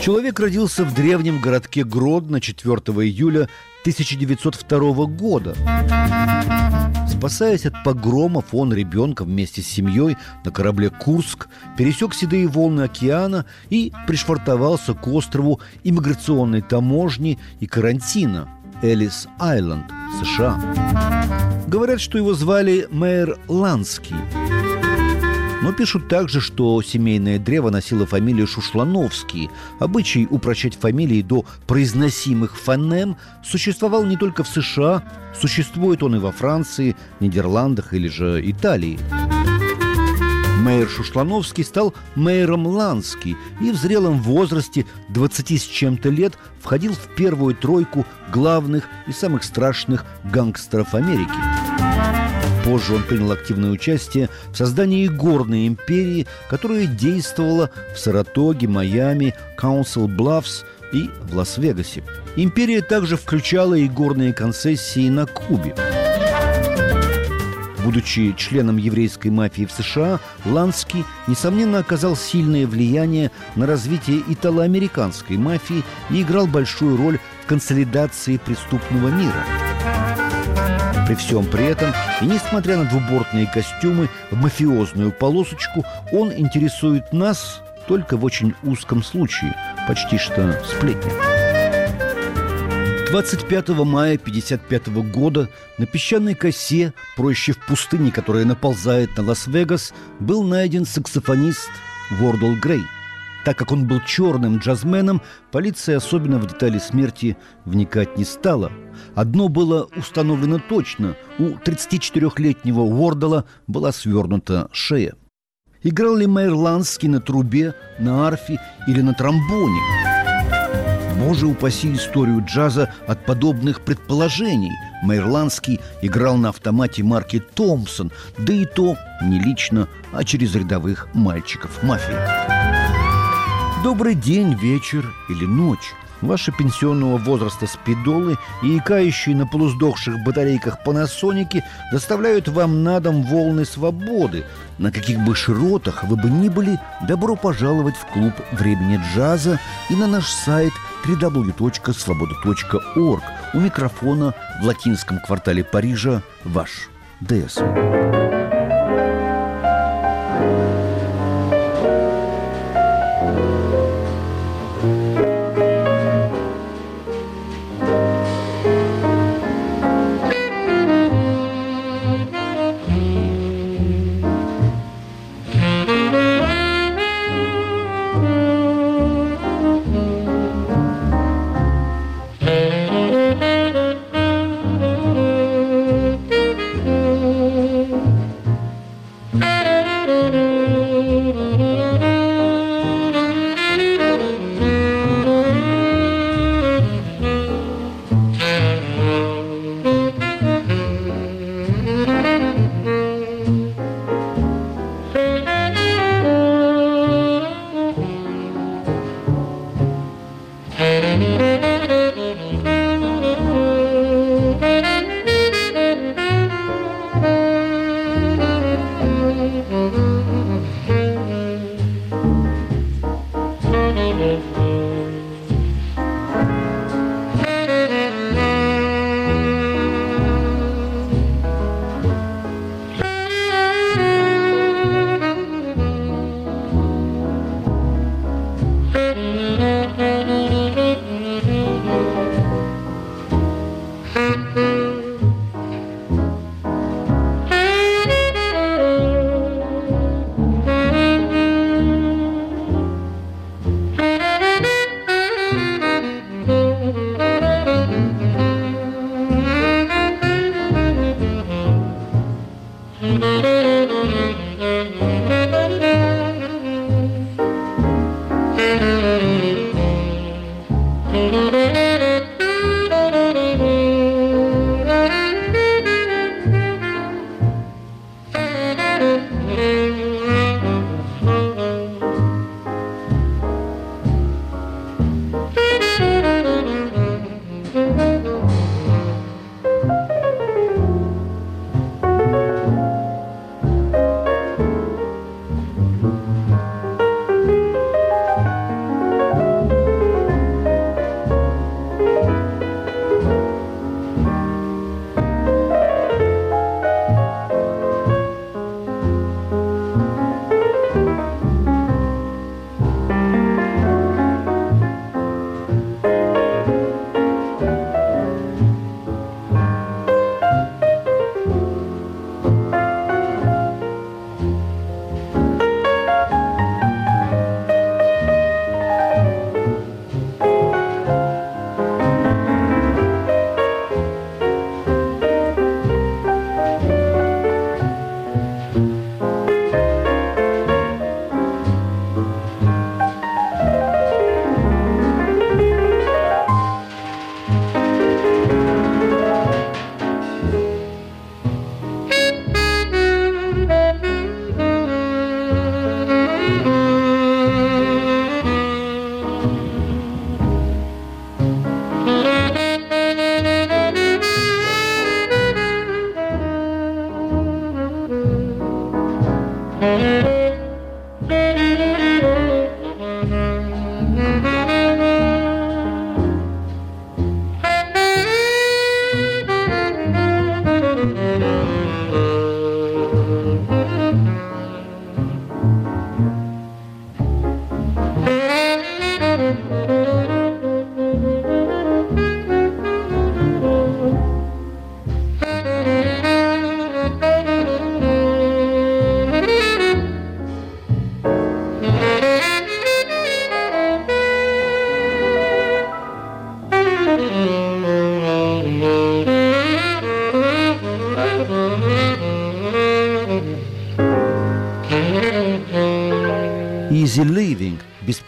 Человек родился в древнем городке Гродно 4 июля 1902 года. Спасаясь от погромов, он ребенком вместе с семьей на корабле «Курск» пересек седые волны океана и пришвартовался к острову иммиграционной таможни и карантина Элис Айленд, США. Говорят, что его звали Мэр Ланский – но пишут также, что семейное древо носило фамилию Шушлановский. Обычай упрощать фамилии до произносимых фонем существовал не только в США, существует он и во Франции, Нидерландах или же Италии. Мэр Шушлановский стал мэром Ланский и в зрелом возрасте 20 с чем-то лет входил в первую тройку главных и самых страшных гангстеров Америки. Позже он принял активное участие в создании горной империи, которая действовала в Саратоге, Майами, Каунсил Блафс и в Лас-Вегасе. Империя также включала и горные концессии на Кубе. Будучи членом еврейской мафии в США, Ланский, несомненно, оказал сильное влияние на развитие итало-американской мафии и играл большую роль в консолидации преступного мира – при всем при этом, и несмотря на двубортные костюмы в мафиозную полосочку, он интересует нас только в очень узком случае, почти что сплетня. 25 мая 1955 года на песчаной косе, проще в пустыне, которая наползает на Лас-Вегас, был найден саксофонист Вордл Грей – так как он был черным джазменом, полиция особенно в детали смерти вникать не стала. Одно было установлено точно – у 34-летнего Уордала была свернута шея. Играл ли Мэйр Ланский на трубе, на арфе или на тромбоне? Боже упаси историю джаза от подобных предположений. Мейрландский играл на автомате марки «Томпсон», да и то не лично, а через рядовых мальчиков мафии. Добрый день, вечер или ночь. Ваши пенсионного возраста спидолы и икающие на полуздохших батарейках панасоники доставляют вам на дом волны свободы. На каких бы широтах вы бы ни были, добро пожаловать в клуб времени джаза и на наш сайт www.svoboda.org. У микрофона в латинском квартале Парижа ваш ДС.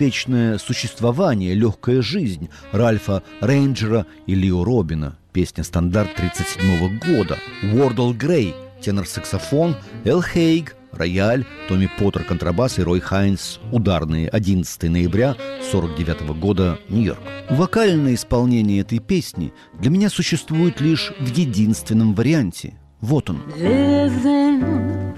Беспечное существование, легкая жизнь Ральфа Рейнджера и Лио Робина. Песня стандарт 1937 года. Уордл Грей – тенор-саксофон, Эл Хейг – рояль, Томми Поттер – контрабас и Рой Хайнс – ударные. 11 ноября 1949 года, Нью-Йорк. Вокальное исполнение этой песни для меня существует лишь в единственном варианте. Вот он. Living,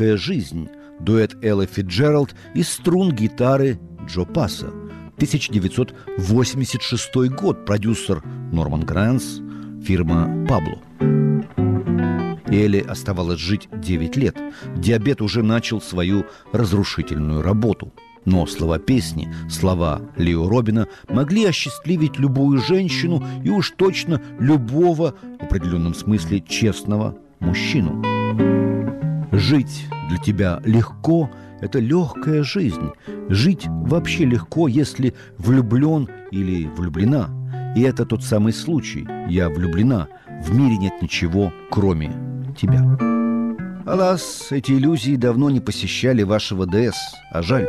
Легкая жизнь. Дуэт Эллы Фитджеральд и струн гитары Джо Пасса. 1986 год. Продюсер Норман Гранс. Фирма Пабло. Элли оставалось жить 9 лет. Диабет уже начал свою разрушительную работу. Но слова песни, слова Лео Робина могли осчастливить любую женщину и уж точно любого, в определенном смысле, честного мужчину. Жить для тебя легко – это легкая жизнь. Жить вообще легко, если влюблен или влюблена. И это тот самый случай. Я влюблена. В мире нет ничего, кроме тебя. Алас, эти иллюзии давно не посещали вашего ДС, а жаль.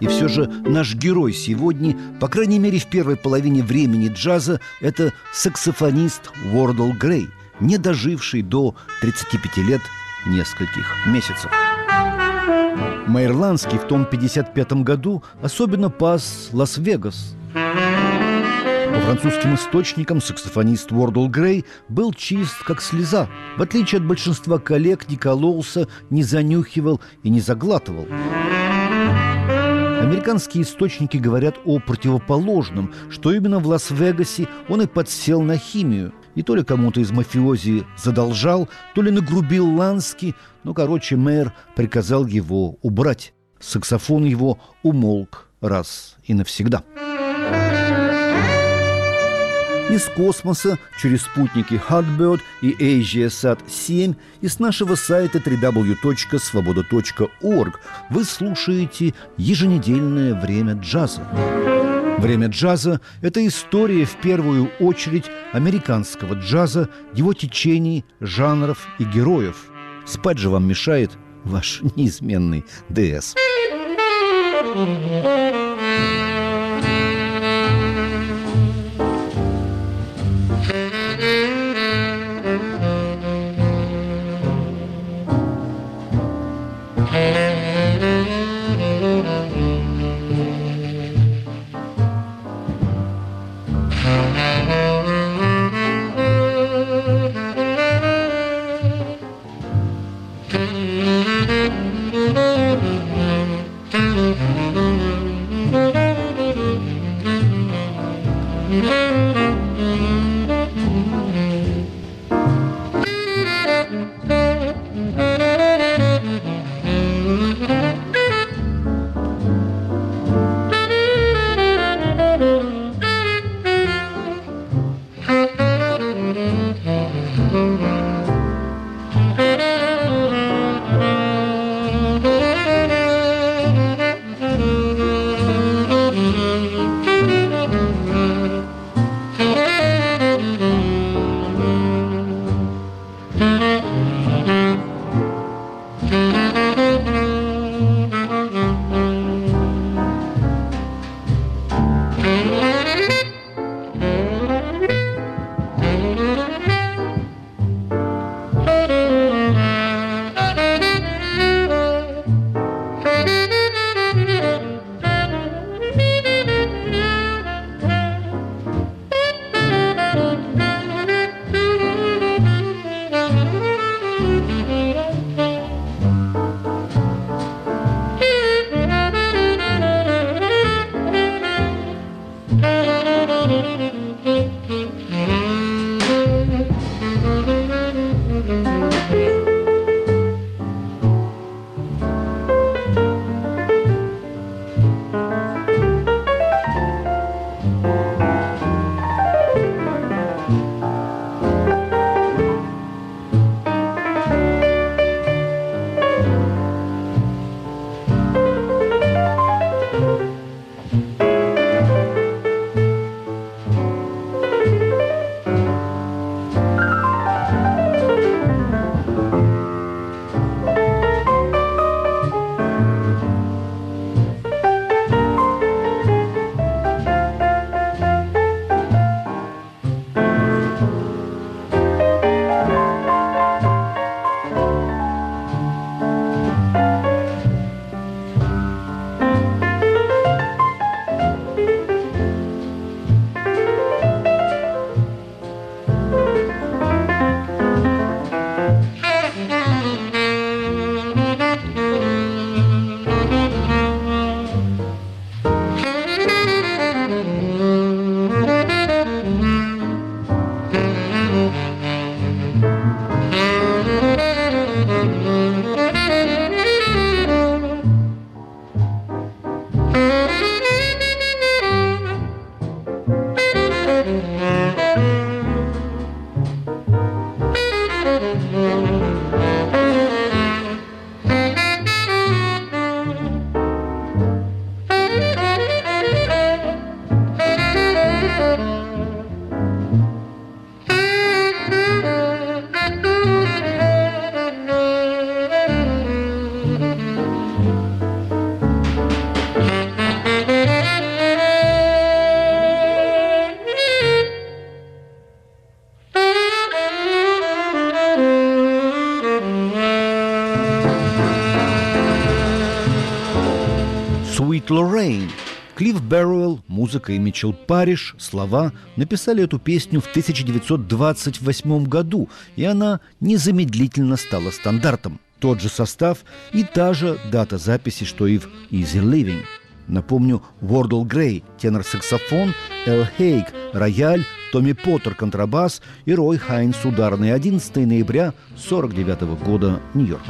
И все же наш герой сегодня, по крайней мере в первой половине времени джаза, это саксофонист Уордл Грей, не доживший до 35 лет нескольких месяцев. Майрландский в том 55 году особенно пас Лас-Вегас. По французским источникам саксофонист Уордл Грей был чист, как слеза. В отличие от большинства коллег, не не занюхивал и не заглатывал. Американские источники говорят о противоположном, что именно в Лас-Вегасе он и подсел на химию. И то ли кому-то из мафиози задолжал, то ли нагрубил Лански, но, короче, мэр приказал его убрать. Саксофон его умолк раз и навсегда. Из космоса через спутники Hotbird и AsiaSat-7 и с нашего сайта www.svoboda.org вы слушаете еженедельное время джаза. Время джаза – это история в первую очередь американского джаза, его течений, жанров и героев. Спать же вам мешает ваш неизменный ДС. «Sweet Música музыка и Митчелл Париш, слова написали эту песню в 1928 году, и она незамедлительно стала стандартом. Тот же состав и та же дата записи, что и в «Easy Living». Напомню, Вордл Грей – тенор-саксофон, Эл Хейг – рояль, Томми Поттер – контрабас и Рой Хайнс – ударный. 11 ноября 1949 года, Нью-Йорк.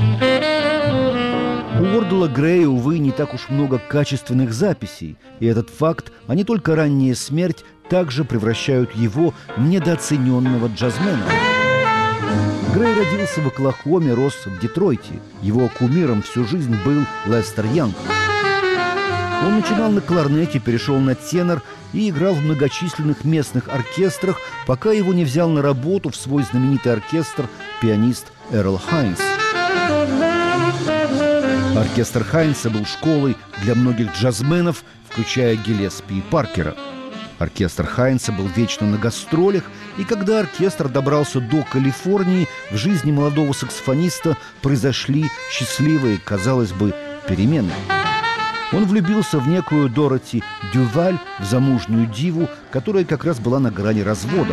У Уордла Грея, увы, не так уж много качественных записей, и этот факт, а не только ранняя смерть, также превращают его в недооцененного джазмена. Грей родился в Оклахоме, рос в Детройте. Его кумиром всю жизнь был Лестер Янг. Он начинал на кларнете, перешел на тенор и играл в многочисленных местных оркестрах, пока его не взял на работу в свой знаменитый оркестр пианист Эрл Хайнс. Оркестр Хайнса был школой для многих джазменов, включая Гелеспи и Паркера. Оркестр Хайнса был вечно на гастролях, и когда оркестр добрался до Калифорнии, в жизни молодого саксофониста произошли счастливые, казалось бы, перемены. Он влюбился в некую Дороти Дюваль, в замужнюю диву, которая как раз была на грани развода.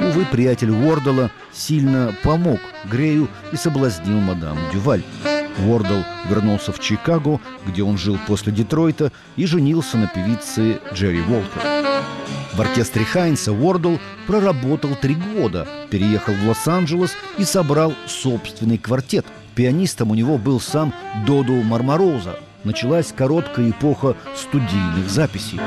Увы, приятель Уордала сильно помог Грею и соблазнил мадам Дюваль. Уордл вернулся в Чикаго, где он жил после Детройта, и женился на певице Джерри Уолкер. В оркестре Хайнса Уордл проработал три года, переехал в Лос-Анджелес и собрал собственный квартет. Пианистом у него был сам Доду Мармороза. Началась короткая эпоха студийных записей.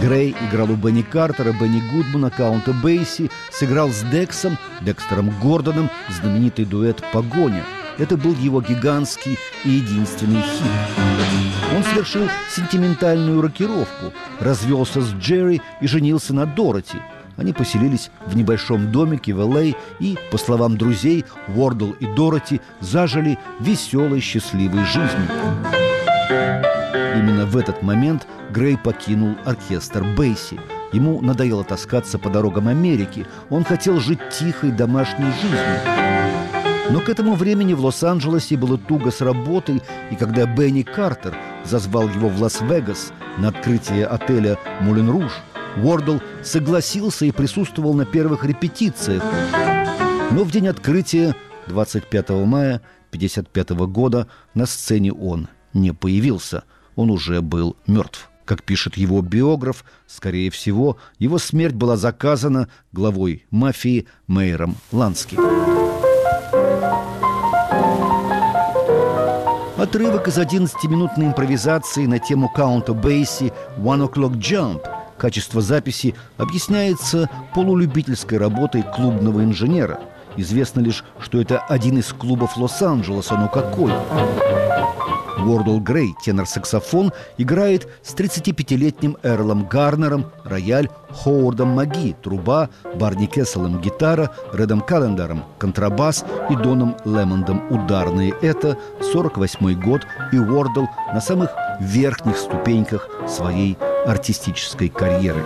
Грей играл у Бенни Картера, Бенни Гудмана, Каунта Бейси, сыграл с Дексом, Декстером Гордоном знаменитый дуэт «Погоня». Это был его гигантский и единственный хит. Он совершил сентиментальную рокировку, развелся с Джерри и женился на Дороти. Они поселились в небольшом домике в Л.А. и, по словам друзей, Уордл и Дороти зажили веселой, счастливой жизнью. Именно в этот момент Грей покинул оркестр Бейси. Ему надоело таскаться по дорогам Америки. Он хотел жить тихой домашней жизнью. Но к этому времени в Лос-Анджелесе было туго с работой, и когда Бенни Картер зазвал его в Лас-Вегас на открытие отеля «Мулен Руж», Уордл согласился и присутствовал на первых репетициях. Но в день открытия, 25 мая 1955 года, на сцене он не появился. Он уже был мертв. Как пишет его биограф, скорее всего, его смерть была заказана главой мафии Мейером Лански. Отрывок из 11-минутной импровизации на тему каунта Бейси «One O'Clock Jump» Качество записи объясняется полулюбительской работой клубного инженера. Известно лишь, что это один из клубов Лос-Анджелеса, но какой? Уордл Грей, тенор-саксофон, играет с 35-летним Эрлом Гарнером, рояль, Ховардом Маги, труба, Барни Кесселом, гитара, Редом Календаром, контрабас и Доном Лемондом ударные. Это 48 год, и Уордл на самых верхних ступеньках своей артистической карьеры.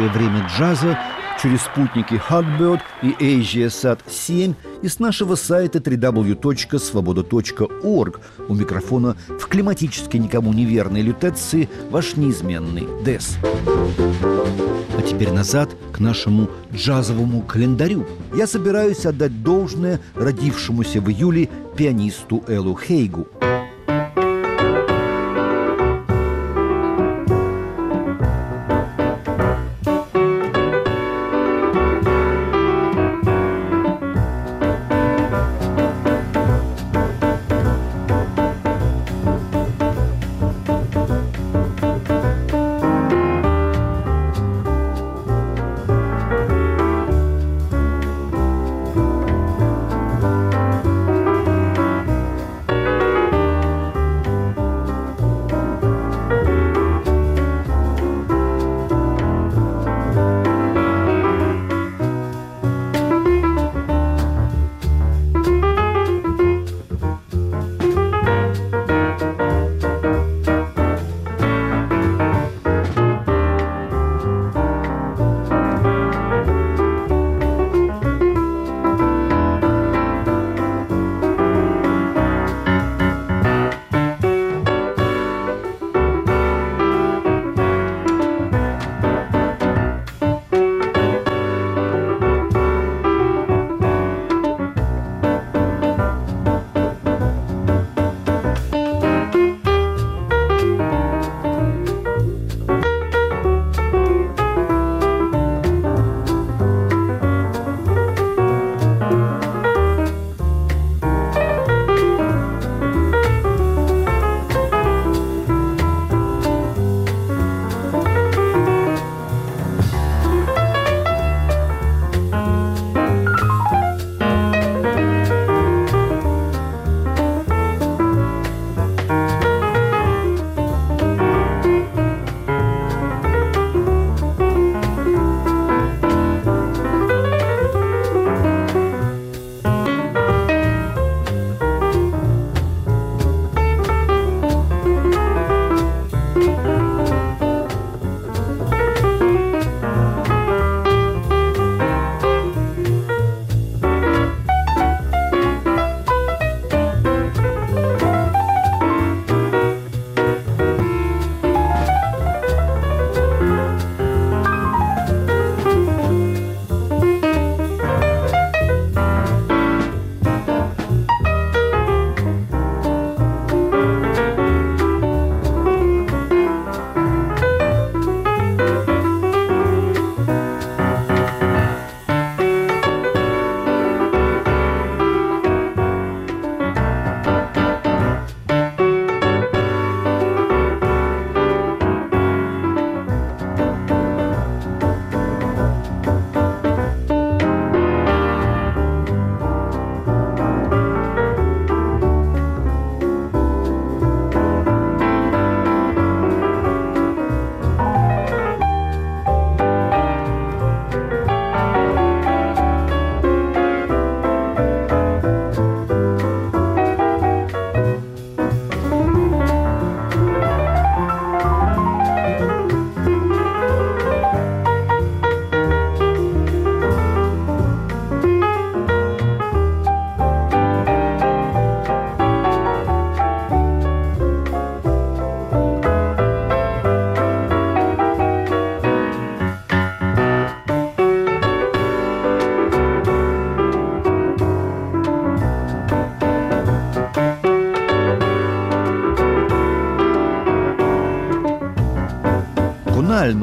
Свингующее время джаза через спутники Hotbird и AsiaSat 7 и с нашего сайта www.svoboda.org. У микрофона в климатически никому неверной лютеции ваш неизменный Дес. А теперь назад к нашему джазовому календарю. Я собираюсь отдать должное родившемуся в июле пианисту Эллу Хейгу –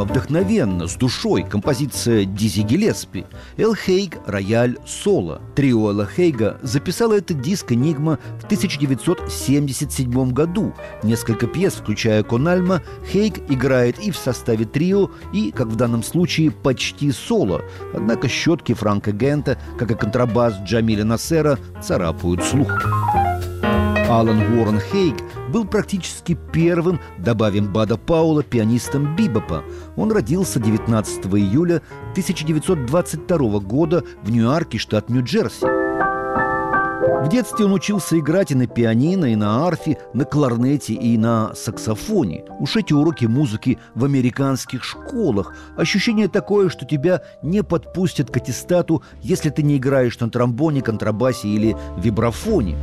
вдохновенно, с душой, композиция Дизи Гелеспи, Эл Хейг «Рояль соло». Трио Элла Хейга записало этот диск «Энигма» в 1977 году. Несколько пьес, включая Кональма, Хейг играет и в составе трио, и, как в данном случае, почти соло. Однако щетки Франка Гента, как и контрабас Джамиля Насера, царапают слух. Алан Уоррен Хейг был практически первым, добавим Бада Паула, пианистом бибопа. Он родился 19 июля 1922 года в Ньюарке, штат Нью-Джерси. В детстве он учился играть и на пианино, и на арфе, на кларнете и на саксофоне. Уж эти уроки музыки в американских школах. Ощущение такое, что тебя не подпустят к аттестату, если ты не играешь на тромбоне, контрабасе или вибрафоне.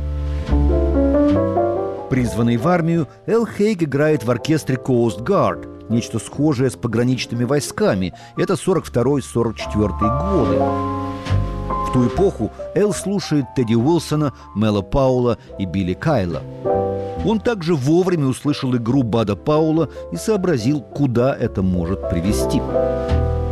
Призванный в армию, Эл Хейг играет в оркестре Coast Guard, нечто схожее с пограничными войсками. Это 42-44 годы ту эпоху Эл слушает Тедди Уилсона, Мела Паула и Билли Кайла. Он также вовремя услышал игру Бада Паула и сообразил, куда это может привести.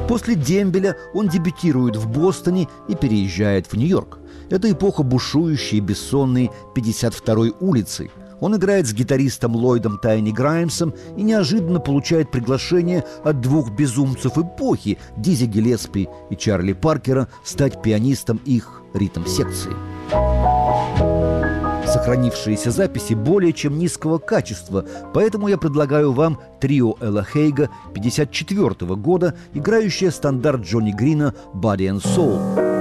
После Дембеля он дебютирует в Бостоне и переезжает в Нью-Йорк. Это эпоха бушующей бессонной 52-й улицы – он играет с гитаристом Ллойдом Тайни Граймсом и неожиданно получает приглашение от двух безумцев эпохи Дизи Гелеспи и Чарли Паркера стать пианистом их ритм-секции. Сохранившиеся записи более чем низкого качества, поэтому я предлагаю вам трио Элла Хейга 54 года, играющее стандарт Джонни Грина «Body and Soul».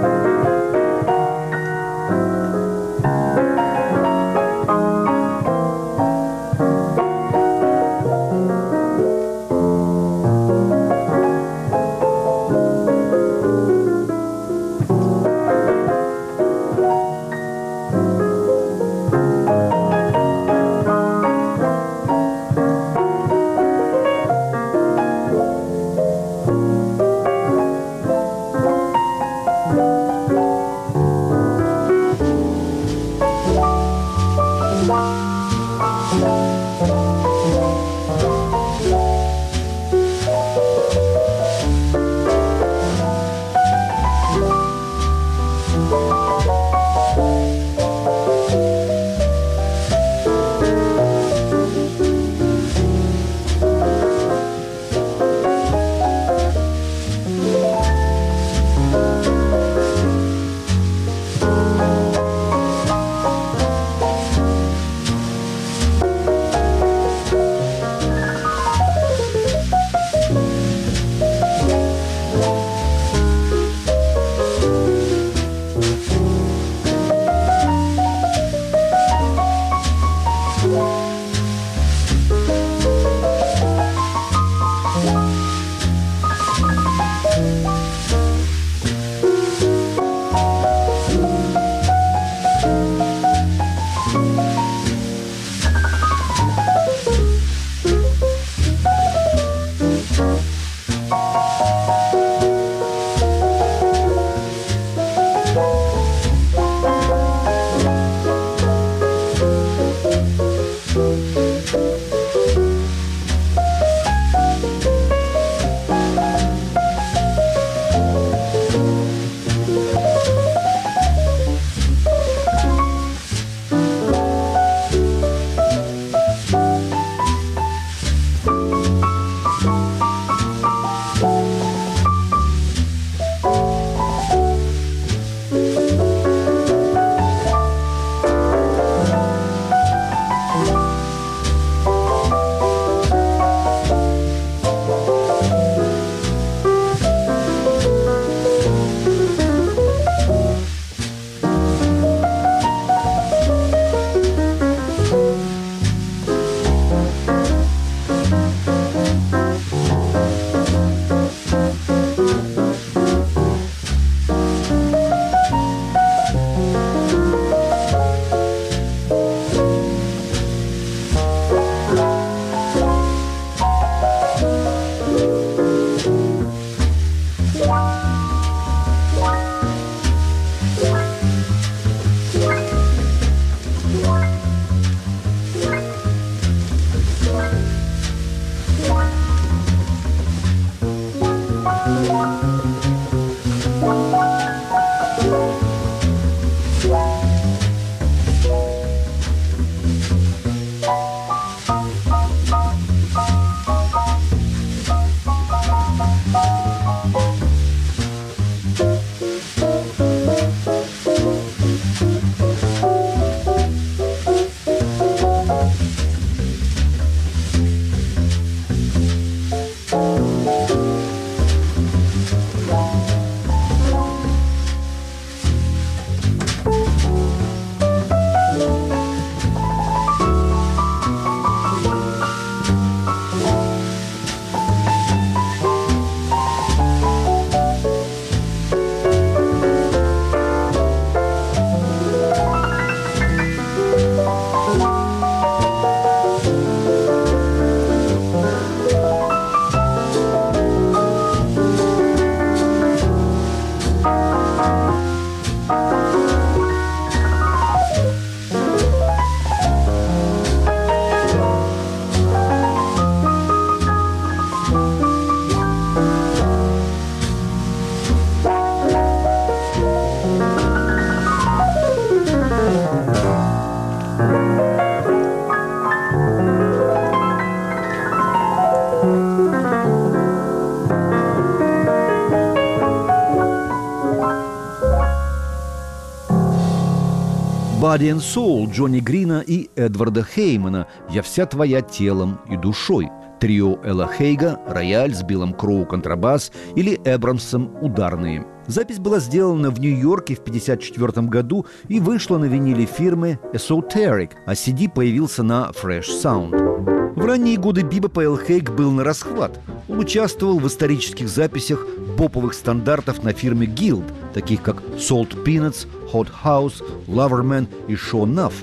Body and Soul Джонни Грина и Эдварда Хеймана «Я вся твоя телом и душой», трио Элла Хейга, рояль с Биллом Кроу контрабас или Эбрамсом ударные. Запись была сделана в Нью-Йорке в 1954 году и вышла на виниле фирмы Esoteric, а CD появился на Fresh Sound. В ранние годы Биба Эл Хейг был на расхват. Он участвовал в исторических записях поповых стандартов на фирме Guild, таких как Salt Peanuts, Hot House, Loverman и Show Nuff.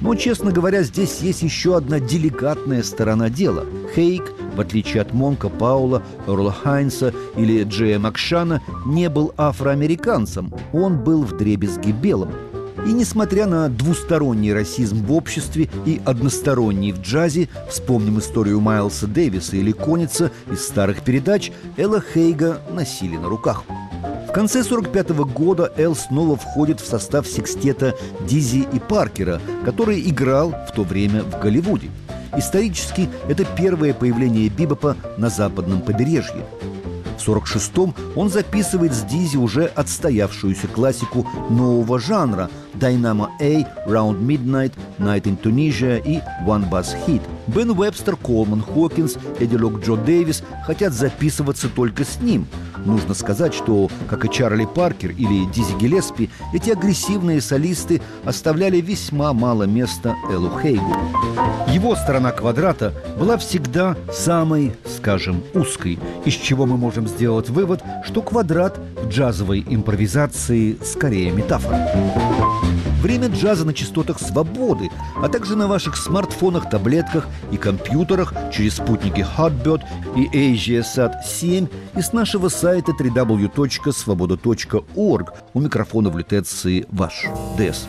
Но, честно говоря, здесь есть еще одна деликатная сторона дела. Хейк, в отличие от Монка Паула, Эрла Хайнса или Джея Макшана, не был афроамериканцем. Он был вдребезги белым. И несмотря на двусторонний расизм в обществе и односторонний в джазе, вспомним историю Майлса Дэвиса или Коница из старых передач, Элла Хейга носили на руках. В конце 45 года Эл снова входит в состав секстета Диззи и Паркера, который играл в то время в Голливуде. Исторически это первое появление бибопа на западном побережье. В 46-м он записывает с Диззи уже отстоявшуюся классику нового жанра Dynamo A, Round Midnight, Night in Tunisia и One Bass Hit. Бен Вебстер, Колман Хокинс, Эдди Локджо Дэвис хотят записываться только с ним – Нужно сказать, что, как и Чарли Паркер или Дизи Гелеспи, эти агрессивные солисты оставляли весьма мало места Эллу Хейгу. Его сторона квадрата была всегда самой, скажем, узкой, из чего мы можем сделать вывод, что квадрат в джазовой импровизации скорее метафора. Время джаза на частотах свободы, а также на ваших смартфонах, таблетках и компьютерах через спутники Hotbird и AsiaSat 7 и с нашего сайта www.svoboda.org. У микрофона в лютеции ваш ДС.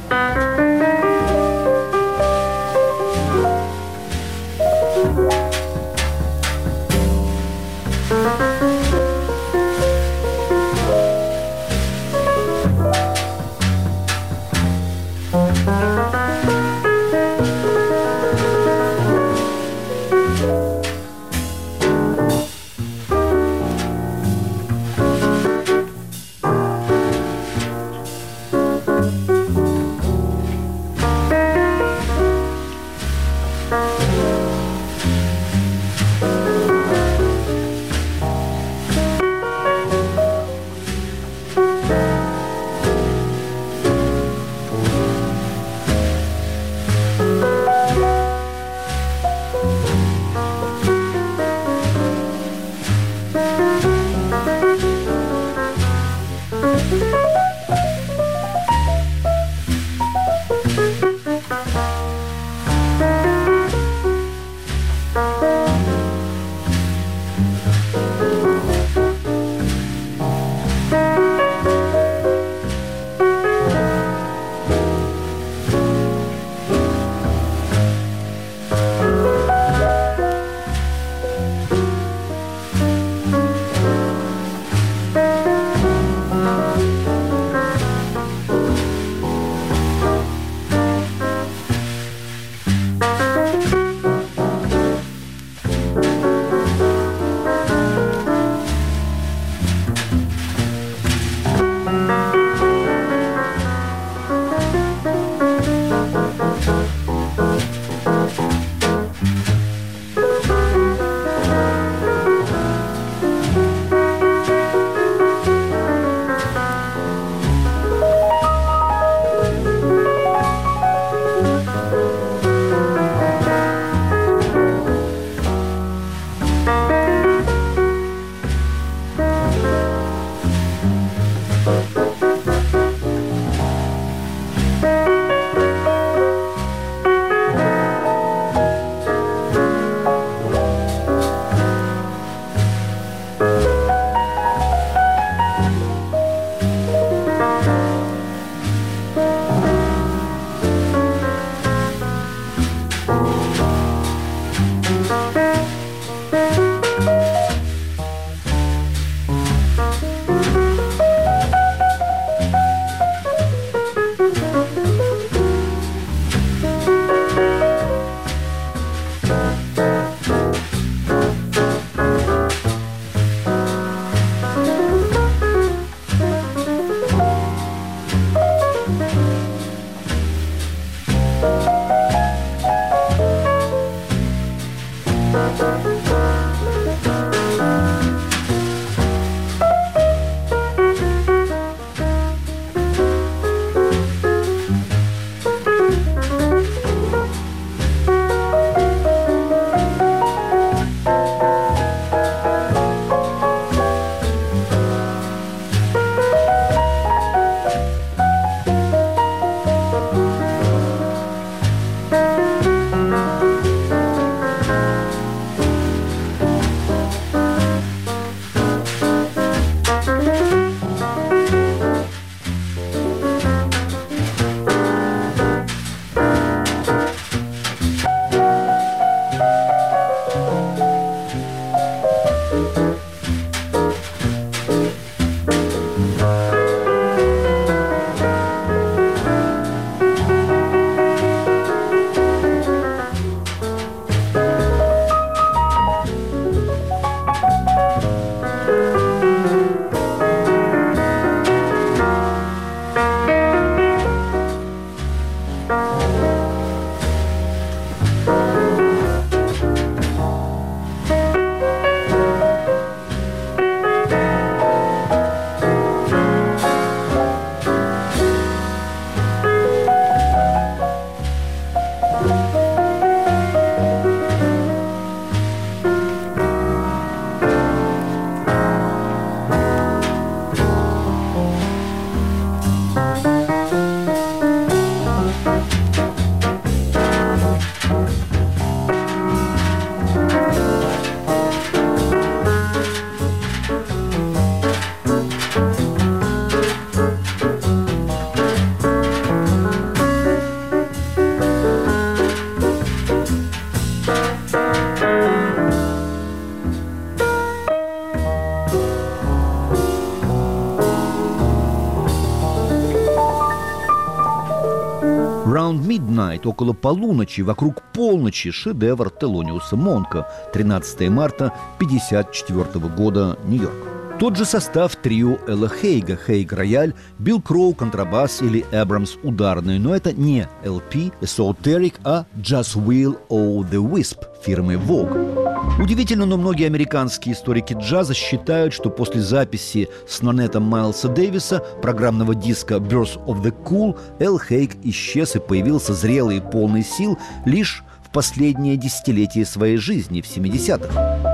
Midnight, около полуночи, вокруг полночи, шедевр Телониуса Монка, 13 марта 1954 года, Нью-Йорк. Тот же состав трио Элла Хейга, Хейг рояль, Билл Кроу контрабас или Эбрамс ударный, но это не LP Esoteric, а Just Will O' The Wisp фирмы Vogue. Удивительно, но многие американские историки джаза считают, что после записи с Нонетом Майлса Дэвиса программного диска Birth of the Cool Эл Хейг исчез и появился зрелый и полный сил лишь в последнее десятилетие своей жизни, в 70-х.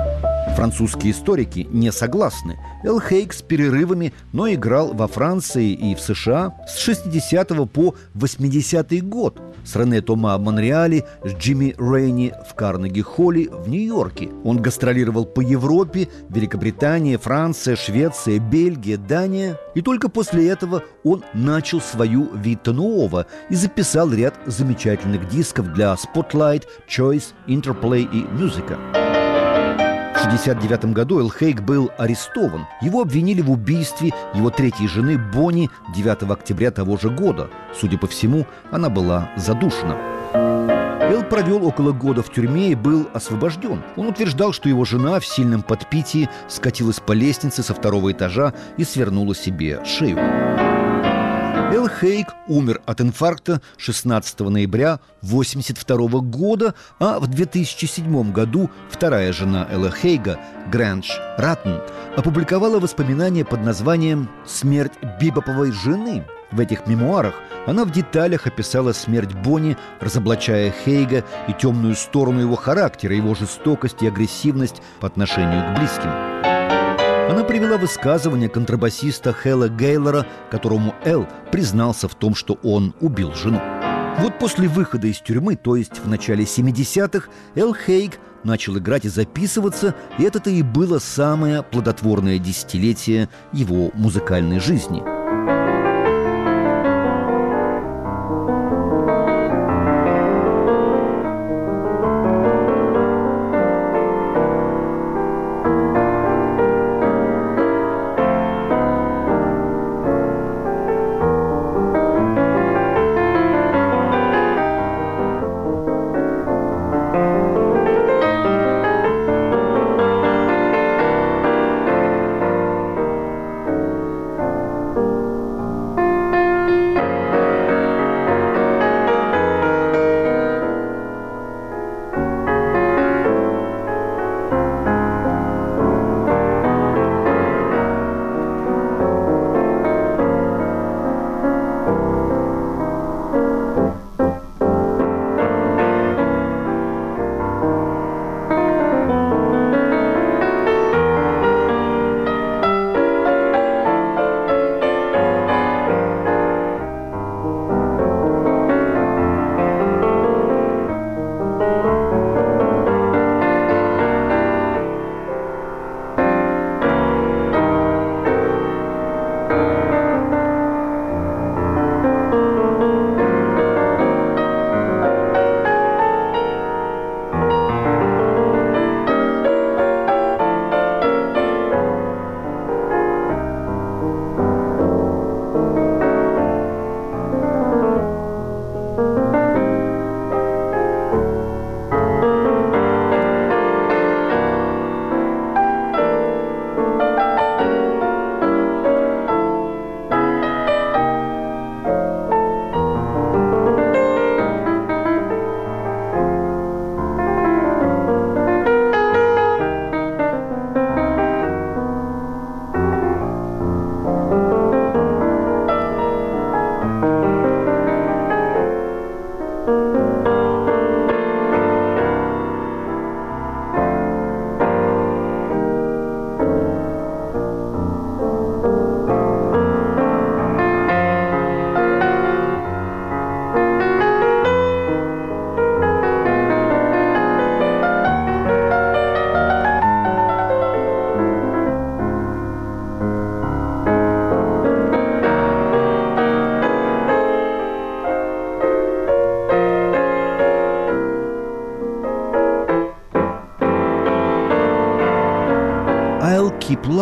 Французские историки не согласны. Эл Хейк с перерывами, но играл во Франции и в США с 60 по 80 год с Рене Тома в Монреале, с Джимми Рейни в Карнеги-Холле в Нью-Йорке. Он гастролировал по Европе, Великобритания, Франция, Швеция, Бельгия, Дания. И только после этого он начал свою Вита Нуова и записал ряд замечательных дисков для Spotlight, Choice, Interplay и Музыка. В 1969 году Эл Хейк был арестован. Его обвинили в убийстве его третьей жены Бонни 9 октября того же года. Судя по всему, она была задушена. Эл провел около года в тюрьме и был освобожден. Он утверждал, что его жена в сильном подпитии скатилась по лестнице со второго этажа и свернула себе шею. Эл Хейк умер от инфаркта 16 ноября 1982 года, а в 2007 году вторая жена Элла Хейга, Грэндж Раттен, опубликовала воспоминания под названием «Смерть бибоповой жены». В этих мемуарах она в деталях описала смерть Бонни, разоблачая Хейга и темную сторону его характера, его жестокость и агрессивность по отношению к близким. Она привела высказывание контрабасиста Хэлла Гейлора, которому Эл признался в том, что он убил жену. Вот после выхода из тюрьмы, то есть в начале 70-х, Эл Хейг начал играть и записываться, и это-то и было самое плодотворное десятилетие его музыкальной жизни –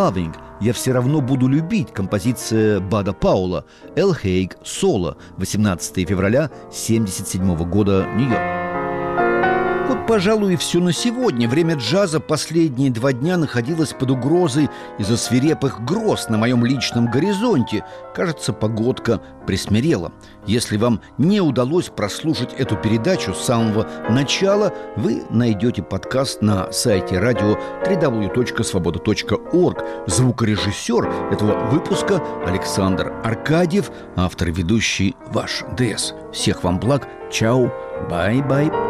Loving «Я все равно буду любить» композиция Бада Паула «Эл Хейг Соло» 18 февраля 1977 года Нью-Йорк. Пожалуй, все на сегодня. Время джаза последние два дня находилось под угрозой из-за свирепых гроз на моем личном горизонте. Кажется, погодка присмирела. Если вам не удалось прослушать эту передачу с самого начала, вы найдете подкаст на сайте радио www.svoboda.org. Звукорежиссер этого выпуска Александр Аркадьев, автор и ведущий ваш ДС. Всех вам благ. Чао. Bye-bye.